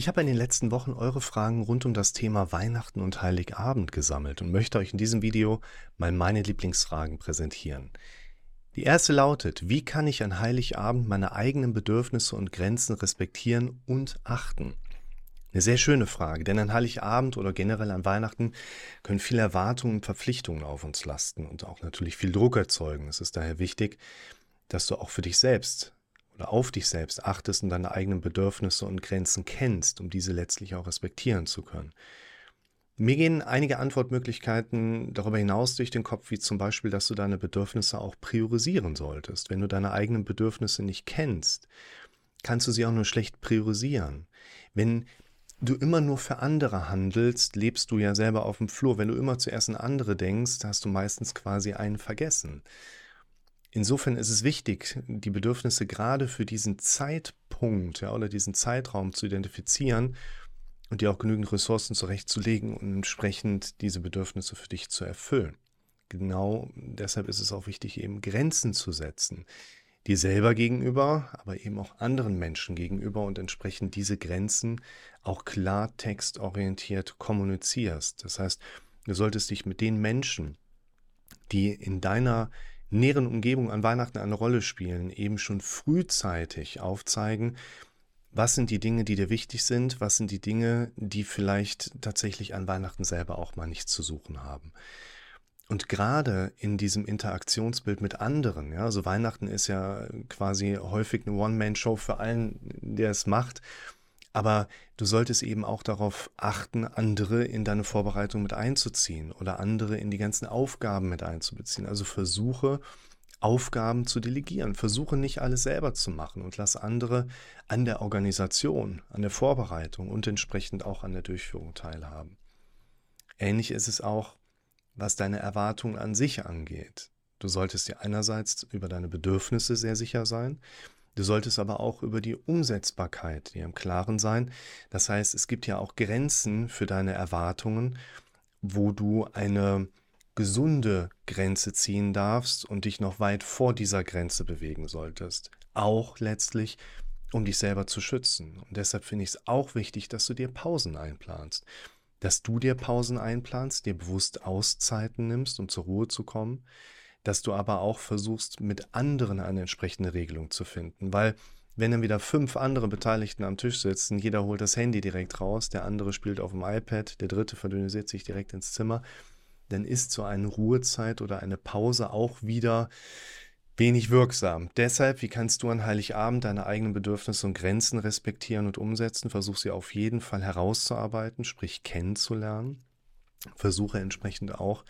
Ich habe in den letzten Wochen eure Fragen rund um das Thema Weihnachten und Heiligabend gesammelt und möchte euch in diesem Video mal meine Lieblingsfragen präsentieren. Die erste lautet, wie kann ich an Heiligabend meine eigenen Bedürfnisse und Grenzen respektieren und achten? Eine sehr schöne Frage, denn an Heiligabend oder generell an Weihnachten können viele Erwartungen und Verpflichtungen auf uns lasten und auch natürlich viel Druck erzeugen. Es ist daher wichtig, dass du auch für dich selbst oder auf dich selbst achtest und deine eigenen Bedürfnisse und Grenzen kennst, um diese letztlich auch respektieren zu können. Mir gehen einige Antwortmöglichkeiten darüber hinaus durch den Kopf, wie zum Beispiel, dass du deine Bedürfnisse auch priorisieren solltest. Wenn du deine eigenen Bedürfnisse nicht kennst, kannst du sie auch nur schlecht priorisieren. Wenn du immer nur für andere handelst, lebst du ja selber auf dem Flur. Wenn du immer zuerst an andere denkst, hast du meistens quasi einen vergessen. Insofern ist es wichtig, die Bedürfnisse gerade für diesen Zeitpunkt ja, oder diesen Zeitraum zu identifizieren und dir auch genügend Ressourcen zurechtzulegen und entsprechend diese Bedürfnisse für dich zu erfüllen. Genau deshalb ist es auch wichtig, eben Grenzen zu setzen. Dir selber gegenüber, aber eben auch anderen Menschen gegenüber und entsprechend diese Grenzen auch klartextorientiert kommunizierst. Das heißt, du solltest dich mit den Menschen, die in deiner näheren Umgebung an Weihnachten eine Rolle spielen, eben schon frühzeitig aufzeigen, was sind die Dinge, die dir wichtig sind, was sind die Dinge, die vielleicht tatsächlich an Weihnachten selber auch mal nichts zu suchen haben. Und gerade in diesem Interaktionsbild mit anderen, ja, also Weihnachten ist ja quasi häufig eine One-Man-Show für allen, der es macht. Aber du solltest eben auch darauf achten, andere in deine Vorbereitung mit einzuziehen oder andere in die ganzen Aufgaben mit einzubeziehen. Also versuche, Aufgaben zu delegieren. Versuche nicht alles selber zu machen und lass andere an der Organisation, an der Vorbereitung und entsprechend auch an der Durchführung teilhaben. Ähnlich ist es auch, was deine Erwartungen an sich angeht. Du solltest dir einerseits über deine Bedürfnisse sehr sicher sein, Du solltest aber auch über die Umsetzbarkeit dir im Klaren sein. Das heißt, es gibt ja auch Grenzen für deine Erwartungen, wo du eine gesunde Grenze ziehen darfst und dich noch weit vor dieser Grenze bewegen solltest. Auch letztlich, um dich selber zu schützen. Und deshalb finde ich es auch wichtig, dass du dir Pausen einplanst. Dass du dir Pausen einplanst, dir bewusst Auszeiten nimmst, um zur Ruhe zu kommen dass du aber auch versuchst, mit anderen eine entsprechende Regelung zu finden. Weil wenn dann wieder fünf andere Beteiligten am Tisch sitzen, jeder holt das Handy direkt raus, der andere spielt auf dem iPad, der dritte verdünnisiert sich direkt ins Zimmer, dann ist so eine Ruhezeit oder eine Pause auch wieder wenig wirksam. Deshalb, wie kannst du an Heiligabend deine eigenen Bedürfnisse und Grenzen respektieren und umsetzen? Versuch sie auf jeden Fall herauszuarbeiten, sprich kennenzulernen. Versuche entsprechend auch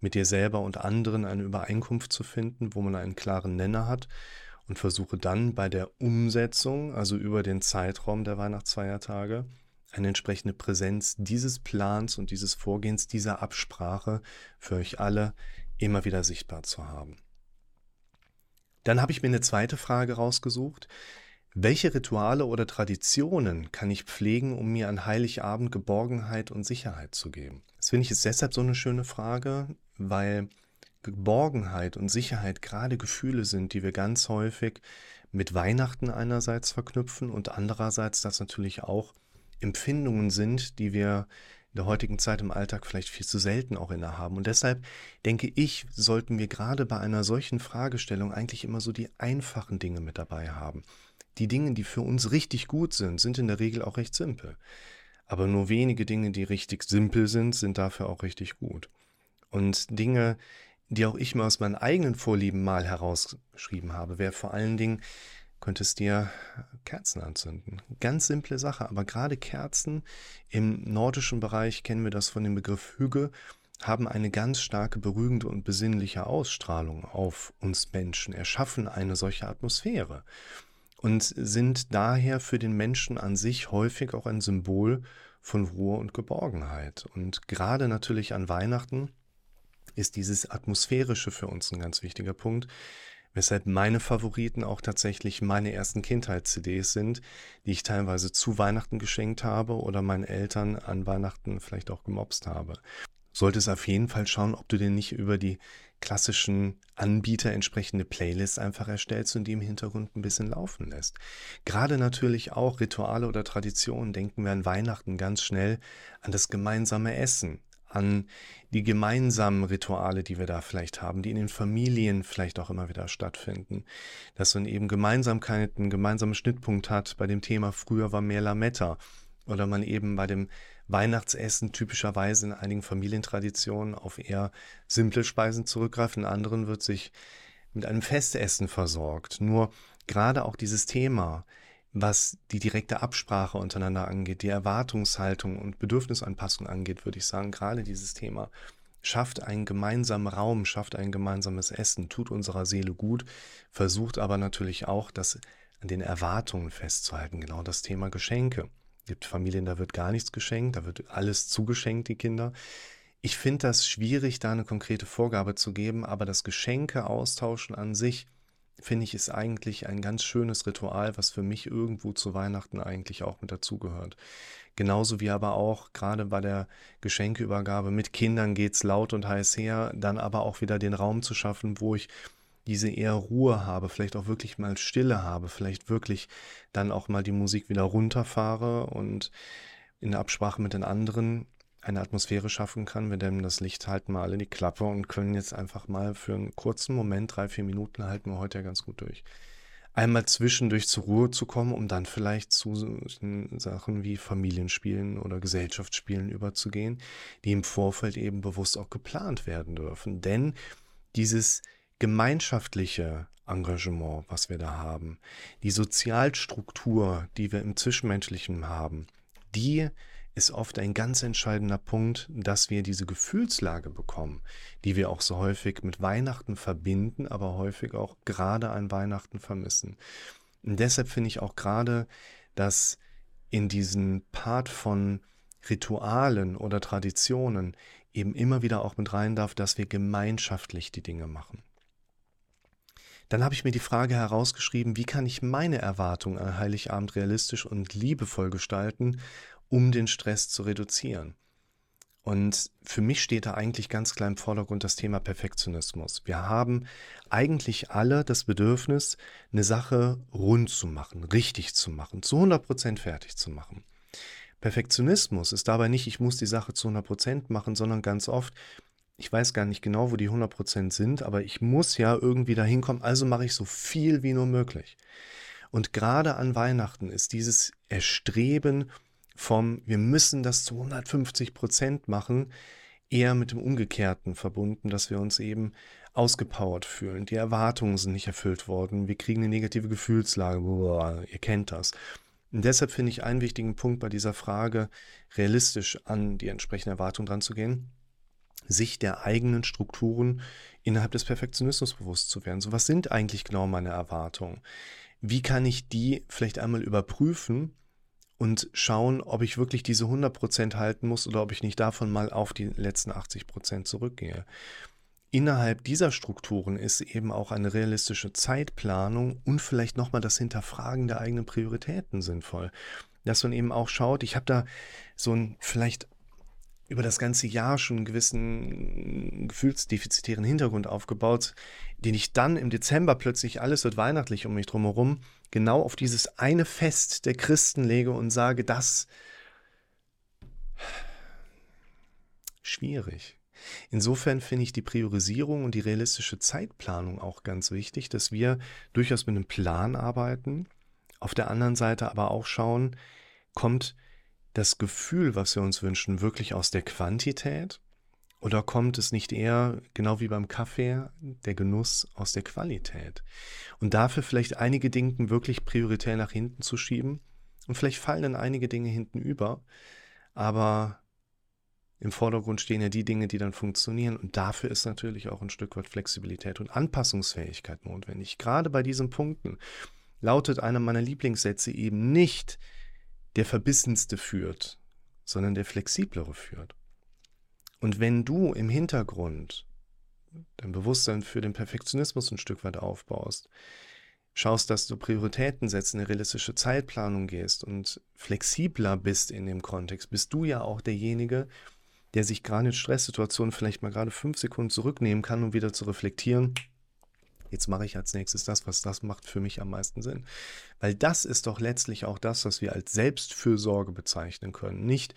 mit dir selber und anderen eine Übereinkunft zu finden, wo man einen klaren Nenner hat und versuche dann bei der Umsetzung, also über den Zeitraum der Weihnachtsfeiertage, eine entsprechende Präsenz dieses Plans und dieses Vorgehens, dieser Absprache für euch alle immer wieder sichtbar zu haben. Dann habe ich mir eine zweite Frage rausgesucht, welche Rituale oder Traditionen kann ich pflegen, um mir an Heiligabend Geborgenheit und Sicherheit zu geben? Das finde ich ist deshalb so eine schöne Frage, weil Geborgenheit und Sicherheit gerade Gefühle sind, die wir ganz häufig mit Weihnachten einerseits verknüpfen und andererseits das natürlich auch Empfindungen sind, die wir in der heutigen Zeit im Alltag vielleicht viel zu selten auch innehaben. Und deshalb denke ich, sollten wir gerade bei einer solchen Fragestellung eigentlich immer so die einfachen Dinge mit dabei haben. Die Dinge, die für uns richtig gut sind, sind in der Regel auch recht simpel. Aber nur wenige Dinge, die richtig simpel sind, sind dafür auch richtig gut. Und Dinge, die auch ich mir aus meinen eigenen Vorlieben mal herausgeschrieben habe, wäre vor allen Dingen, könntest dir Kerzen anzünden. Ganz simple Sache, aber gerade Kerzen im nordischen Bereich kennen wir das von dem Begriff Hüge, haben eine ganz starke beruhigende und besinnliche Ausstrahlung auf uns Menschen, erschaffen eine solche Atmosphäre und sind daher für den Menschen an sich häufig auch ein Symbol von Ruhe und Geborgenheit. Und gerade natürlich an Weihnachten ist dieses Atmosphärische für uns ein ganz wichtiger Punkt, weshalb meine Favoriten auch tatsächlich meine ersten Kindheits-CDs sind, die ich teilweise zu Weihnachten geschenkt habe oder meinen Eltern an Weihnachten vielleicht auch gemobst habe. Solltest auf jeden Fall schauen, ob du dir nicht über die klassischen Anbieter entsprechende Playlists einfach erstellst und die im Hintergrund ein bisschen laufen lässt. Gerade natürlich auch Rituale oder Traditionen denken wir an Weihnachten ganz schnell an das gemeinsame Essen, an die gemeinsamen Rituale, die wir da vielleicht haben, die in den Familien vielleicht auch immer wieder stattfinden. Dass man eben Gemeinsamkeit, einen gemeinsamen Schnittpunkt hat bei dem Thema früher war mehr Lametta oder man eben bei dem Weihnachtsessen typischerweise in einigen Familientraditionen auf eher simple Speisen zurückgreift, in anderen wird sich mit einem Festessen versorgt. Nur gerade auch dieses Thema, was die direkte Absprache untereinander angeht, die Erwartungshaltung und Bedürfnisanpassung angeht, würde ich sagen, gerade dieses Thema schafft einen gemeinsamen Raum, schafft ein gemeinsames Essen, tut unserer Seele gut, versucht aber natürlich auch, das an den Erwartungen festzuhalten, genau das Thema Geschenke. Es gibt Familien, da wird gar nichts geschenkt, da wird alles zugeschenkt, die Kinder. Ich finde das schwierig, da eine konkrete Vorgabe zu geben, aber das Geschenke austauschen an sich, finde ich, ist eigentlich ein ganz schönes Ritual, was für mich irgendwo zu Weihnachten eigentlich auch mit dazugehört. Genauso wie aber auch gerade bei der Geschenkeübergabe mit Kindern geht es laut und heiß her, dann aber auch wieder den Raum zu schaffen, wo ich diese eher Ruhe habe, vielleicht auch wirklich mal Stille habe, vielleicht wirklich dann auch mal die Musik wieder runterfahre und in der Absprache mit den anderen eine Atmosphäre schaffen kann. Wir dämmen das Licht halten mal alle die Klappe und können jetzt einfach mal für einen kurzen Moment, drei, vier Minuten halten wir heute ja ganz gut durch. Einmal zwischendurch zur Ruhe zu kommen, um dann vielleicht zu Sachen wie Familienspielen oder Gesellschaftsspielen überzugehen, die im Vorfeld eben bewusst auch geplant werden dürfen. Denn dieses gemeinschaftliche Engagement, was wir da haben, die Sozialstruktur, die wir im Zwischenmenschlichen haben, die ist oft ein ganz entscheidender Punkt, dass wir diese Gefühlslage bekommen, die wir auch so häufig mit Weihnachten verbinden, aber häufig auch gerade an Weihnachten vermissen. Und deshalb finde ich auch gerade, dass in diesen Part von Ritualen oder Traditionen eben immer wieder auch mit rein darf, dass wir gemeinschaftlich die Dinge machen. Dann habe ich mir die Frage herausgeschrieben, wie kann ich meine Erwartungen an Heiligabend realistisch und liebevoll gestalten, um den Stress zu reduzieren. Und für mich steht da eigentlich ganz klar im Vordergrund das Thema Perfektionismus. Wir haben eigentlich alle das Bedürfnis, eine Sache rund zu machen, richtig zu machen, zu 100% fertig zu machen. Perfektionismus ist dabei nicht, ich muss die Sache zu 100% machen, sondern ganz oft, ich weiß gar nicht genau, wo die 100% sind, aber ich muss ja irgendwie dahin kommen, also mache ich so viel wie nur möglich. Und gerade an Weihnachten ist dieses Erstreben vom, wir müssen das zu 150% machen, eher mit dem Umgekehrten verbunden, dass wir uns eben ausgepowert fühlen. Die Erwartungen sind nicht erfüllt worden. Wir kriegen eine negative Gefühlslage. Boah, ihr kennt das. Und deshalb finde ich einen wichtigen Punkt bei dieser Frage, realistisch an die entsprechende Erwartung dran zu gehen sich der eigenen Strukturen innerhalb des Perfektionismus bewusst zu werden. So, was sind eigentlich genau meine Erwartungen? Wie kann ich die vielleicht einmal überprüfen und schauen, ob ich wirklich diese 100% halten muss oder ob ich nicht davon mal auf die letzten 80% zurückgehe? Innerhalb dieser Strukturen ist eben auch eine realistische Zeitplanung und vielleicht nochmal das Hinterfragen der eigenen Prioritäten sinnvoll. Dass man eben auch schaut, ich habe da so ein vielleicht über das ganze Jahr schon einen gewissen gefühlsdefizitären Hintergrund aufgebaut, den ich dann im Dezember plötzlich alles wird weihnachtlich um mich drumherum genau auf dieses eine Fest der Christen lege und sage, das schwierig. Insofern finde ich die Priorisierung und die realistische Zeitplanung auch ganz wichtig, dass wir durchaus mit einem Plan arbeiten, auf der anderen Seite aber auch schauen, kommt das Gefühl, was wir uns wünschen, wirklich aus der Quantität? Oder kommt es nicht eher, genau wie beim Kaffee, der Genuss aus der Qualität? Und dafür vielleicht einige Dinge wirklich prioritär nach hinten zu schieben. Und vielleicht fallen dann einige Dinge hinten über. Aber im Vordergrund stehen ja die Dinge, die dann funktionieren. Und dafür ist natürlich auch ein Stück weit Flexibilität und Anpassungsfähigkeit notwendig. Gerade bei diesen Punkten lautet einer meiner Lieblingssätze eben nicht, der Verbissenste führt, sondern der Flexiblere führt. Und wenn du im Hintergrund dein Bewusstsein für den Perfektionismus ein Stück weit aufbaust, schaust, dass du Prioritäten setzt, eine realistische Zeitplanung gehst und flexibler bist in dem Kontext, bist du ja auch derjenige, der sich gerade in Stresssituationen vielleicht mal gerade fünf Sekunden zurücknehmen kann, um wieder zu reflektieren. Jetzt mache ich als nächstes das, was das macht für mich am meisten Sinn. Weil das ist doch letztlich auch das, was wir als Selbstfürsorge bezeichnen können. Nicht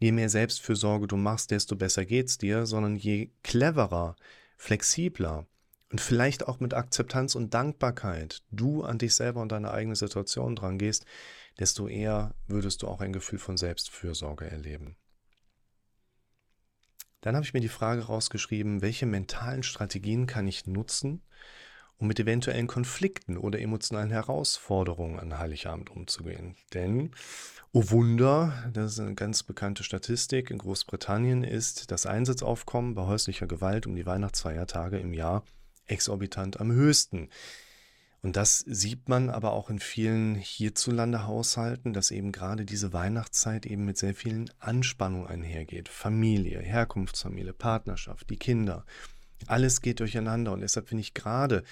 je mehr Selbstfürsorge du machst, desto besser geht's dir, sondern je cleverer, flexibler und vielleicht auch mit Akzeptanz und Dankbarkeit du an dich selber und deine eigene Situation dran gehst, desto eher würdest du auch ein Gefühl von Selbstfürsorge erleben. Dann habe ich mir die Frage rausgeschrieben, welche mentalen Strategien kann ich nutzen, um mit eventuellen Konflikten oder emotionalen Herausforderungen an Heiligabend umzugehen. Denn, oh Wunder, das ist eine ganz bekannte Statistik, in Großbritannien ist das Einsatzaufkommen bei häuslicher Gewalt um die Weihnachtsfeiertage im Jahr exorbitant am höchsten. Und das sieht man aber auch in vielen hierzulande Haushalten, dass eben gerade diese Weihnachtszeit eben mit sehr vielen Anspannungen einhergeht. Familie, Herkunftsfamilie, Partnerschaft, die Kinder. Alles geht durcheinander und deshalb finde ich gerade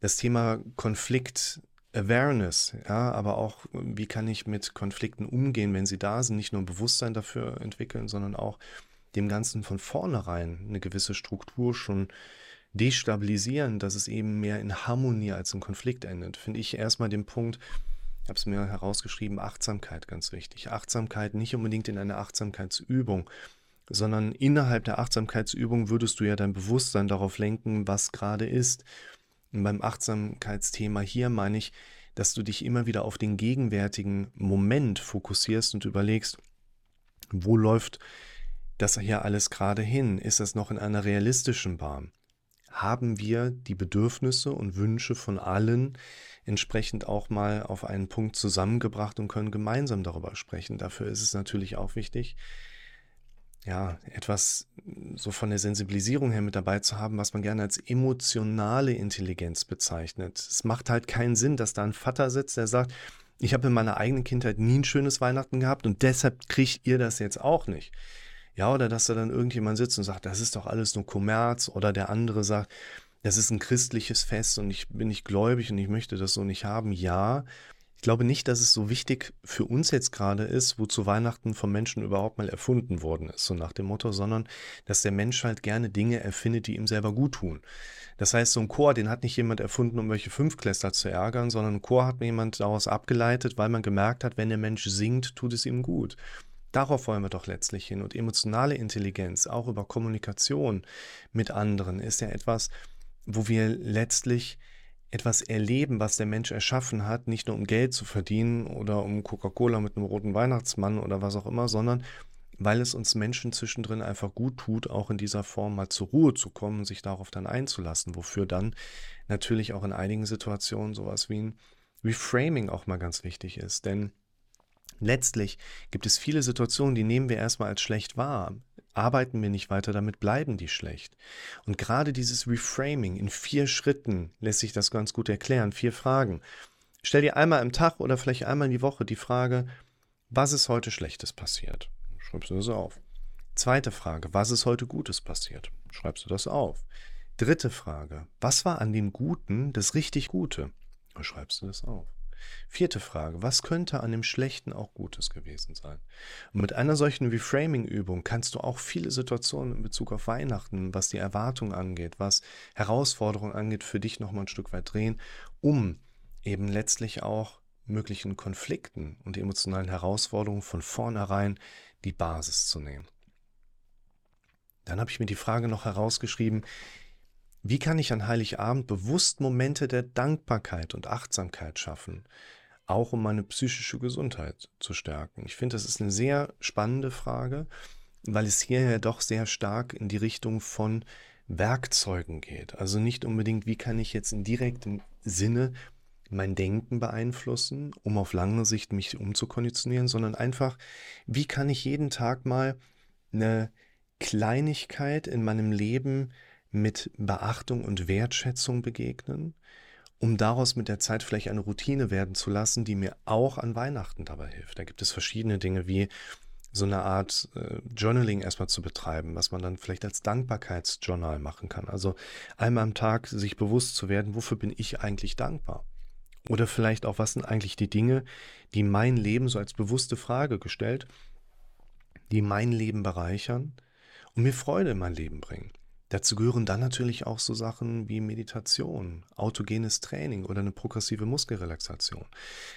das Thema Konflikt Awareness, ja, aber auch, wie kann ich mit Konflikten umgehen, wenn sie da sind, nicht nur ein Bewusstsein dafür entwickeln, sondern auch dem Ganzen von vornherein eine gewisse Struktur schon destabilisieren, dass es eben mehr in Harmonie als in Konflikt endet, finde ich erstmal den Punkt, ich habe es mir herausgeschrieben, Achtsamkeit ganz wichtig. Achtsamkeit nicht unbedingt in einer Achtsamkeitsübung, sondern innerhalb der Achtsamkeitsübung würdest du ja dein Bewusstsein darauf lenken, was gerade ist. Und beim Achtsamkeitsthema hier meine ich, dass du dich immer wieder auf den gegenwärtigen Moment fokussierst und überlegst, wo läuft das hier alles gerade hin? Ist das noch in einer realistischen Bahn? haben wir die Bedürfnisse und Wünsche von allen entsprechend auch mal auf einen Punkt zusammengebracht und können gemeinsam darüber sprechen. Dafür ist es natürlich auch wichtig, ja, etwas so von der Sensibilisierung her mit dabei zu haben, was man gerne als emotionale Intelligenz bezeichnet. Es macht halt keinen Sinn, dass da ein Vater sitzt, der sagt, ich habe in meiner eigenen Kindheit nie ein schönes Weihnachten gehabt und deshalb kriegt ihr das jetzt auch nicht. Ja, oder dass da dann irgendjemand sitzt und sagt, das ist doch alles nur Kommerz. Oder der andere sagt, das ist ein christliches Fest und ich bin nicht gläubig und ich möchte das so nicht haben. Ja, ich glaube nicht, dass es so wichtig für uns jetzt gerade ist, wozu Weihnachten vom Menschen überhaupt mal erfunden worden ist, so nach dem Motto, sondern dass der Mensch halt gerne Dinge erfindet, die ihm selber gut tun. Das heißt, so ein Chor, den hat nicht jemand erfunden, um welche Fünfklässler zu ärgern, sondern ein Chor hat jemand daraus abgeleitet, weil man gemerkt hat, wenn der Mensch singt, tut es ihm gut. Darauf wollen wir doch letztlich hin. Und emotionale Intelligenz, auch über Kommunikation mit anderen, ist ja etwas, wo wir letztlich etwas erleben, was der Mensch erschaffen hat, nicht nur um Geld zu verdienen oder um Coca-Cola mit einem roten Weihnachtsmann oder was auch immer, sondern weil es uns Menschen zwischendrin einfach gut tut, auch in dieser Form mal zur Ruhe zu kommen sich darauf dann einzulassen, wofür dann natürlich auch in einigen Situationen sowas wie ein Reframing auch mal ganz wichtig ist. Denn Letztlich gibt es viele Situationen, die nehmen wir erstmal als schlecht wahr. Arbeiten wir nicht weiter damit, bleiben die schlecht. Und gerade dieses Reframing in vier Schritten lässt sich das ganz gut erklären. Vier Fragen. Stell dir einmal im Tag oder vielleicht einmal in die Woche die Frage, was ist heute Schlechtes passiert? Schreibst du das auf. Zweite Frage, was ist heute Gutes passiert? Schreibst du das auf. Dritte Frage, was war an dem Guten das richtig Gute? Schreibst du das auf. Vierte Frage, was könnte an dem Schlechten auch Gutes gewesen sein? Und mit einer solchen Reframing-Übung kannst du auch viele Situationen in Bezug auf Weihnachten, was die Erwartung angeht, was Herausforderungen angeht, für dich nochmal ein Stück weit drehen, um eben letztlich auch möglichen Konflikten und emotionalen Herausforderungen von vornherein die Basis zu nehmen. Dann habe ich mir die Frage noch herausgeschrieben, wie kann ich an Heiligabend bewusst Momente der Dankbarkeit und Achtsamkeit schaffen, auch um meine psychische Gesundheit zu stärken? Ich finde, das ist eine sehr spannende Frage, weil es hier ja doch sehr stark in die Richtung von Werkzeugen geht. Also nicht unbedingt, wie kann ich jetzt in direktem Sinne mein Denken beeinflussen, um auf lange Sicht mich umzukonditionieren, sondern einfach, wie kann ich jeden Tag mal eine Kleinigkeit in meinem Leben mit Beachtung und Wertschätzung begegnen, um daraus mit der Zeit vielleicht eine Routine werden zu lassen, die mir auch an Weihnachten dabei hilft. Da gibt es verschiedene Dinge wie so eine Art äh, Journaling erstmal zu betreiben, was man dann vielleicht als Dankbarkeitsjournal machen kann. Also einmal am Tag sich bewusst zu werden, wofür bin ich eigentlich dankbar? Oder vielleicht auch, was sind eigentlich die Dinge, die mein Leben so als bewusste Frage gestellt, die mein Leben bereichern, und mir Freude in mein Leben bringen. Dazu gehören dann natürlich auch so Sachen wie Meditation, autogenes Training oder eine progressive Muskelrelaxation.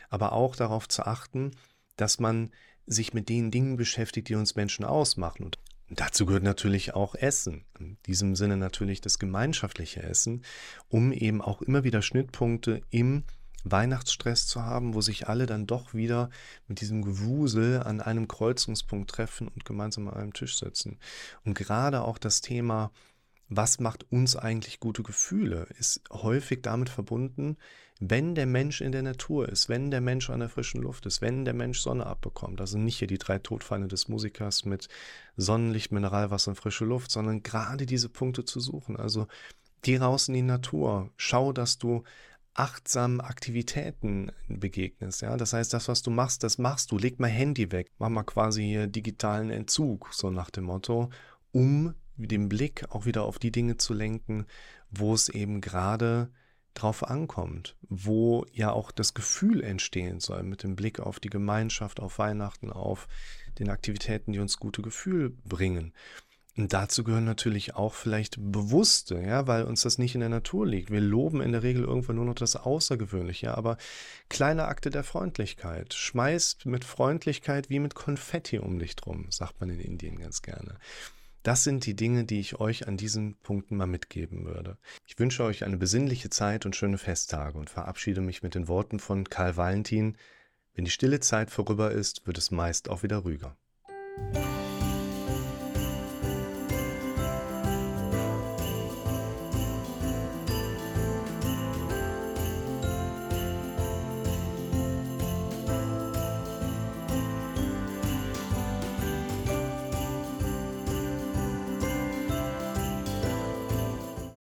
Aber auch darauf zu achten, dass man sich mit den Dingen beschäftigt, die uns Menschen ausmachen. Und dazu gehört natürlich auch Essen. In diesem Sinne natürlich das gemeinschaftliche Essen, um eben auch immer wieder Schnittpunkte im Weihnachtsstress zu haben, wo sich alle dann doch wieder mit diesem Gewusel an einem Kreuzungspunkt treffen und gemeinsam an einem Tisch sitzen. Und gerade auch das Thema, was macht uns eigentlich gute Gefühle, ist häufig damit verbunden, wenn der Mensch in der Natur ist, wenn der Mensch an der frischen Luft ist, wenn der Mensch Sonne abbekommt. Also nicht hier die drei Todfeinde des Musikers mit Sonnenlicht, Mineralwasser und frische Luft, sondern gerade diese Punkte zu suchen. Also geh raus in die Natur, schau, dass du achtsamen Aktivitäten begegnest. Ja? Das heißt, das, was du machst, das machst du. Leg mal Handy weg. Mach mal quasi hier digitalen Entzug, so nach dem Motto, um den Blick auch wieder auf die Dinge zu lenken, wo es eben gerade drauf ankommt, wo ja auch das Gefühl entstehen soll mit dem Blick auf die Gemeinschaft, auf Weihnachten, auf den Aktivitäten, die uns gute Gefühl bringen. Und dazu gehören natürlich auch vielleicht bewusste, ja, weil uns das nicht in der Natur liegt. Wir loben in der Regel irgendwann nur noch das Außergewöhnliche, aber kleine Akte der Freundlichkeit. Schmeißt mit Freundlichkeit wie mit Konfetti um dich drum, sagt man in Indien ganz gerne. Das sind die Dinge, die ich euch an diesen Punkten mal mitgeben würde. Ich wünsche euch eine besinnliche Zeit und schöne Festtage und verabschiede mich mit den Worten von Karl Valentin. Wenn die stille Zeit vorüber ist, wird es meist auch wieder rüger.